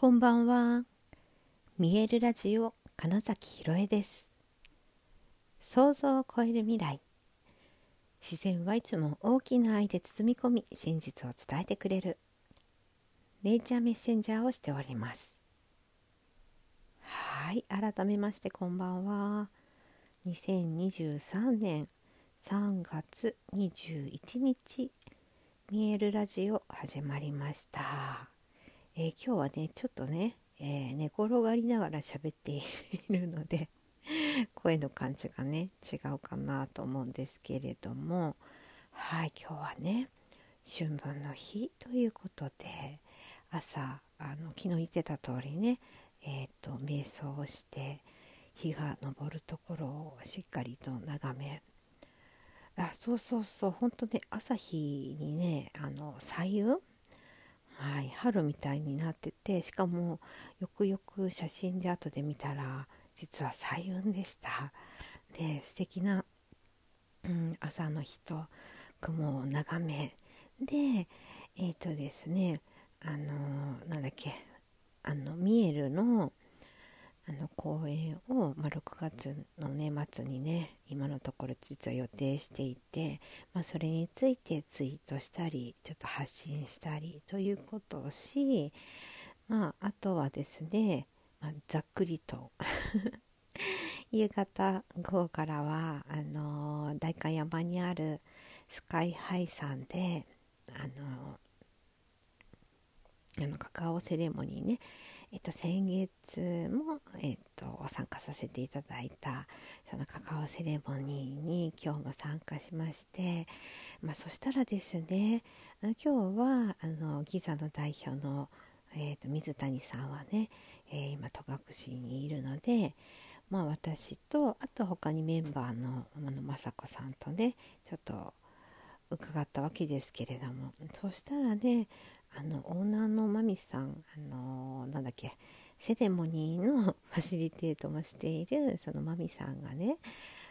こんばんは。見えるラジオ金崎ひろえです。想像を超える未来。自然はいつも大きな愛で包み込み、真実を伝えてくれる。ネイチャーメッセンジャーをしております。はい、改めましてこんばんは。2023年3月21日、見えるラジオ始まりました。えー、今日はねちょっとね、えー、寝転がりながら喋っているので 声の感じがね違うかなと思うんですけれどもはい今日はね春分の日ということで朝あの昨日言ってた通りねえっ、ー、と瞑想をして日が昇るところをしっかりと眺めあそうそうそう本当ね朝日にねあの彩雲はい、春みたいになっててしかもよくよく写真で後で見たら実は彩雲でした。で素敵な、うん、朝の日と雲を眺め。でえっ、ー、とですねあのなんだっけあのミエルのあの公演を、まあ、6月のね末にね今のところ実は予定していて、まあ、それについてツイートしたりちょっと発信したりということをし、まあ、あとはですね、まあ、ざっくりと 夕方午後からはあの代官山にあるスカイハイさんであのあのカカオセレモニーねえっと、先月も、えっと、参加させていただいたそのカカオセレモニーに今日も参加しまして、まあ、そしたらですね今日はあのギザの代表の、えっと、水谷さんはね、えー、今戸隠にいるので、まあ、私とあと他にメンバーのあの雅子さんとねちょっと伺ったわけですけれどもそしたらねあのオーナーのミさんあのなんだっけ。セレモニーの ファシリテートもしているそのマミさんがね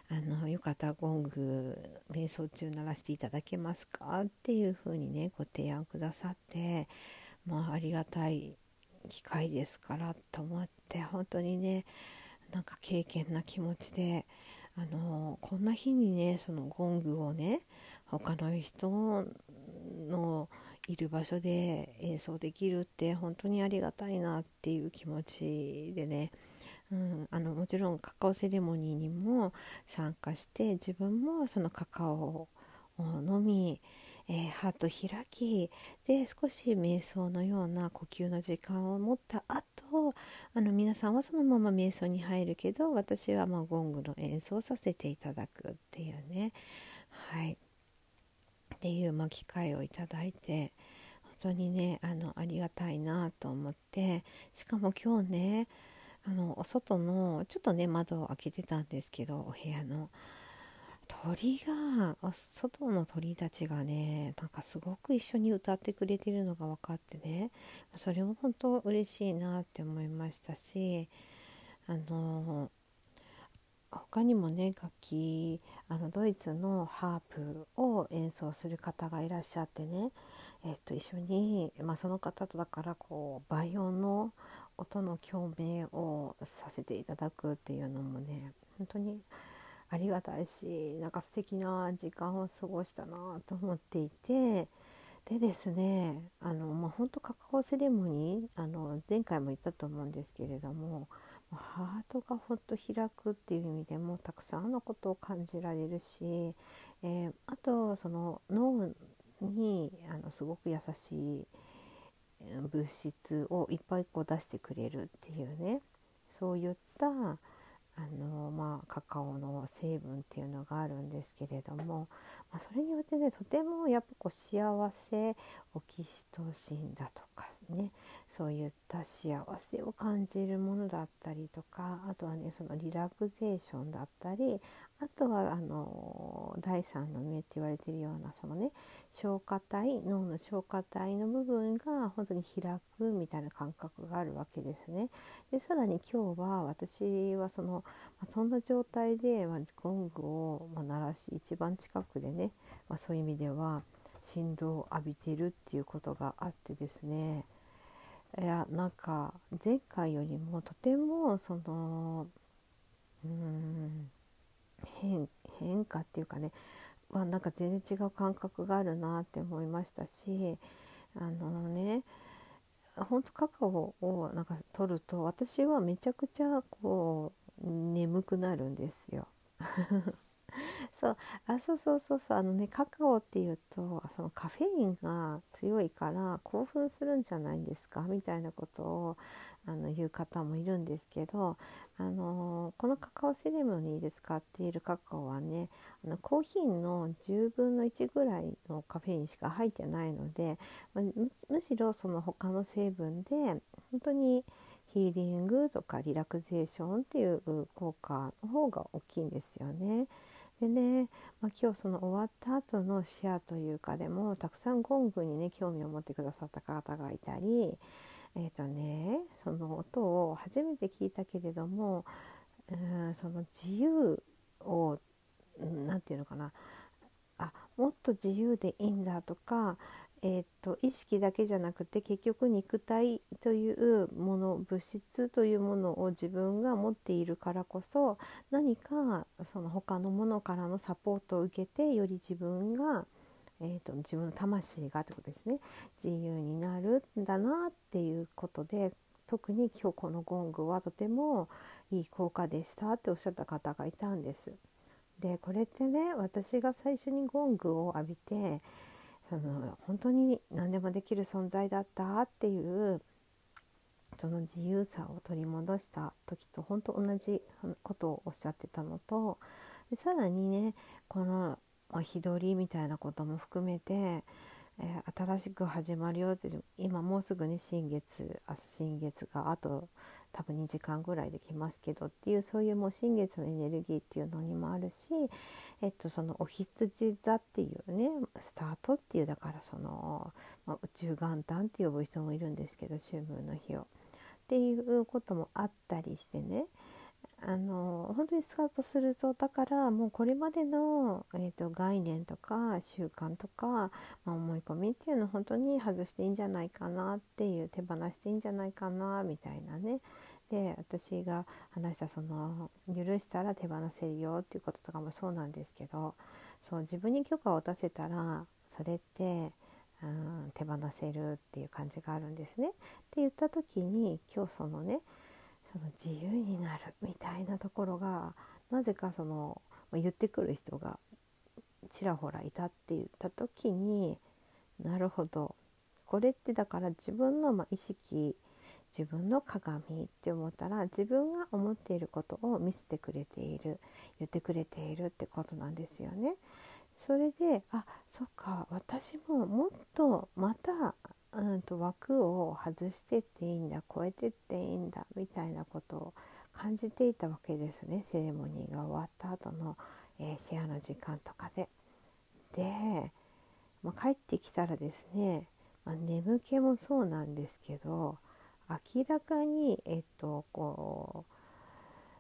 あのよかったゴング瞑想中鳴らしていただけますかっていうふうにねご提案くださってまあありがたい機会ですからと思って本当にねなんか経験な気持ちであのこんな日にねそのゴングをね他の人のいる場所で演奏できるって本当にありがたいなっていう気持ちでね、うん、あのもちろんカカオセレモニーにも参加して自分もそのカカオを飲み、えー、ハート開きで少し瞑想のような呼吸の時間を持った後あの皆さんはそのまま瞑想に入るけど私はまゴングの演奏させていただくっていうね。はい。っていう、ま、機会をいただいて本当にねあのありがたいなと思ってしかも今日ねあのお外のちょっとね窓を開けてたんですけどお部屋の。鳥が外の鳥たちがねなんかすごく一緒に歌ってくれてるのが分かってねそれも本当嬉しいなって思いましたしあの他にもね楽器あのドイツのハープを演奏する方がいらっしゃってね、えっと、一緒に、まあ、その方とだからこう倍音の音の共鳴をさせていただくっていうのもね本当にありがたいしなんか素敵な時間を過ごしたなと思っていてでですねあの、まあ、本当カカオセレモニーあの前回も言ったと思うんですけれどもハートがほっと開くっていう意味でもたくさんのことを感じられるし、えー、あとその脳にあのすごく優しい物質をいっぱいこう出してくれるっていうねそういったあの、まあ、カカオの成分っていうのがあるんですけれども、まあ、それによってねとてもやっぱこう幸せオキシトシンだとかねそういった幸せを感じるものだったりとかあとはねそのリラクゼーションだったりあとはあの第三の目って言われてるようなそのね消化体脳の消化体の部分が本当に開くみたいな感覚があるわけですね。でさらに今日は私はその、ま、そんな状態で、まあ、ゴングを、まあ、鳴らし一番近くでね、まあ、そういう意味では振動を浴びてるっていうことがあってですねいやなんか前回よりもとてもそのうん変化っていうかね、まあ、なんか全然違う感覚があるなって思いましたしあのね本当カカオをなんか取ると私はめちゃくちゃこう眠くなるんですよ。そうあそうそうそうそうあのねカカオっていうとそのカフェインが強いから興奮するんじゃないんですか？みたいなことをあの言う方もいるんですけど、あのこのカカオセレモニーで使っているカカオはねあのコーヒーの10分の1ぐらいのカフェインしか入ってないので、まむしろその他の成分で本当にヒーリングとかリラクゼーションっていう効果の方が大きいんですよね。でね、まあ、今日その終わった後のシェアというかでもたくさんゴングにね興味を持ってくださった方がいたりえっ、ー、とねその音を初めて聞いたけれどもうんその自由を何て言うのかなあもっと自由でいいんだとかえーと、意識だけじゃなくて結局肉体というもの物質というものを自分が持っているからこそ何かその他のものからのサポートを受けてより自分が、えーと、自分の魂がということですね自由になるんだなっていうことで特に今日このゴングはとてもいい効果でしたっておっしゃった方がいたんです。でこれってね私が最初にゴングを浴びてその本当に何でもできる存在だったっていうその自由さを取り戻した時と本当同じことをおっしゃってたのとでさらにねこのお日取りみたいなことも含めて、えー、新しく始まるよって今もうすぐね新月明日新月があと多分2時間ぐらいできますけどっていうそういうもう新月のエネルギーっていうのにもあるし、えっと、そのお羊座っていうねスタートっていうだからその、まあ、宇宙元旦って呼ぶ人もいるんですけど秋分の日を。っていうこともあったりしてねあの本当にスカウトするぞだからもうこれまでの、えーと、概念とか習慣とか、まあ、思い込みっていうのを本当に外していいんじゃないかなっていう手放していいんじゃないかなみたいなねで私が話したその許したら手放せるよっていうこととかもそうなんですけどそう自分に許可を出せたらそれってうん、手放せるっていう感じがあるんですね。って言った時に今日そのねその自由になるみたいなところがなぜかその言ってくる人がちらほらいたって言った時になるほどこれってだから自分のま意識自分の鏡って思ったら自分が思っていることを見せてくれている言ってくれているってことなんですよね。それであそっか私ももっとまたうんと枠を外してっていいんだ超えてっていいんだみたいなことを感じていたわけですねセレモニーが終わった後の、えー、シェアの時間とかで。で、まあ、帰ってきたらですね、まあ、眠気もそうなんですけど明らかにえっとこ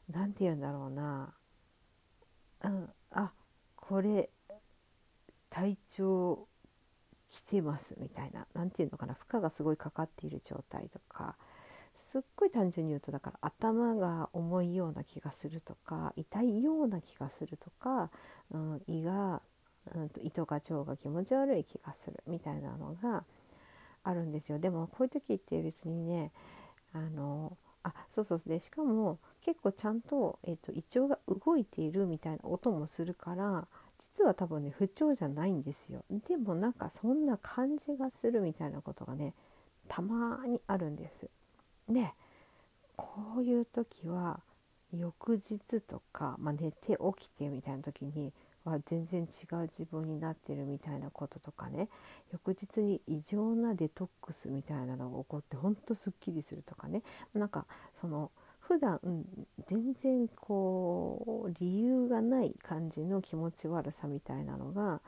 う何て言うんだろうな、うん、あこれ体調来てますみたいな何て言うのかな負荷がすごいかかっている状態とかすっごい単純に言うとだから頭が重いような気がするとか痛いような気がするとか、うん、胃が、うん、胃とか腸が気持ち悪い気がするみたいなのがあるんですよ。でもこういう時って別にねあのあそうそうでしかも結構ちゃんと,、えーと胃腸が動いているみたいな音もするから実は多分ね不調じゃないんですよ。でもなんかそんな感じがするみたいなことがねたまにあるんです。でこういう時は翌日とか、まあ、寝て起きてみたいな時には全然違う自分になってるみたいなこととかね翌日に異常なデトックスみたいなのが起こってほんとすっきりするとかね。なんかその普段、全然こう理由がない感じの気持ち悪さみたいなのが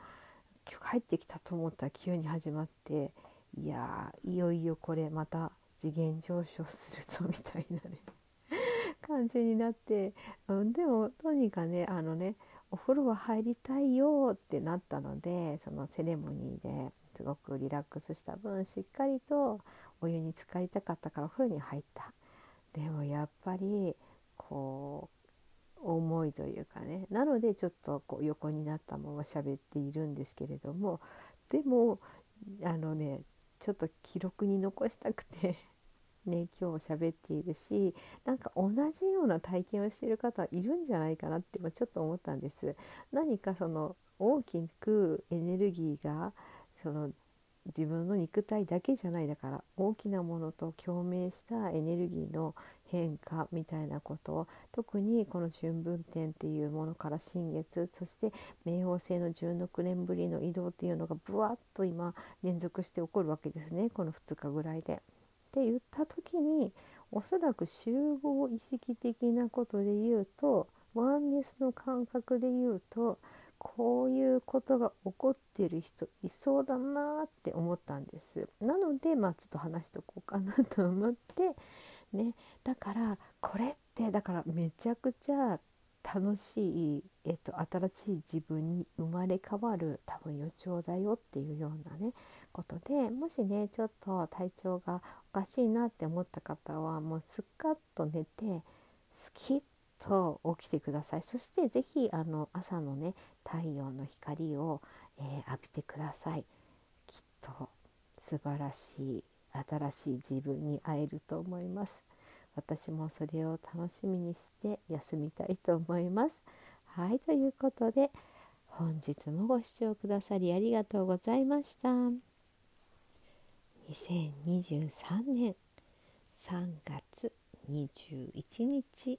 今日帰ってきたと思ったら急に始まっていやいよいよこれまた次元上昇するぞみたいなね 感じになって、うん、でもとにかくねあのねお風呂は入りたいよってなったのでそのセレモニーですごくリラックスした分しっかりとお湯に浸かりたかったからお風呂に入った。でもやっぱりこう重いというかねなのでちょっとこう横になったまま喋っているんですけれどもでもあのねちょっと記録に残したくて ね今日喋っているしなんか同じような体験をしている方いるんじゃないかなってちょっと思ったんです。何かその大きくエネルギーがその自分の肉体だけじゃないだから大きなものと共鳴したエネルギーの変化みたいなことを特にこの春分点っていうものから新月そして冥王星の16年ぶりの移動っていうのがブワッと今連続して起こるわけですねこの2日ぐらいで。って言った時におそらく集合意識的なことで言うとワンネスの感覚で言うとこういうことが起こってる人いそうだなって思ったんです。なのでまあちょっと話しとこうかなと思ってねだからこれってだからめちゃくちゃ楽しい、えっと、新しい自分に生まれ変わる多分予兆だよっていうようなねことでもしねちょっと体調がおかしいなって思った方はもうすっかっと寝てスキッと起きてください。そして是非あの朝のね太陽の光を、えー、浴びてください。きっと素晴らしい新しい自分に会えると思います。私もそれを楽しみにして休みたいと思います。はいということで本日もご視聴くださりありがとうございました。2023年3月21日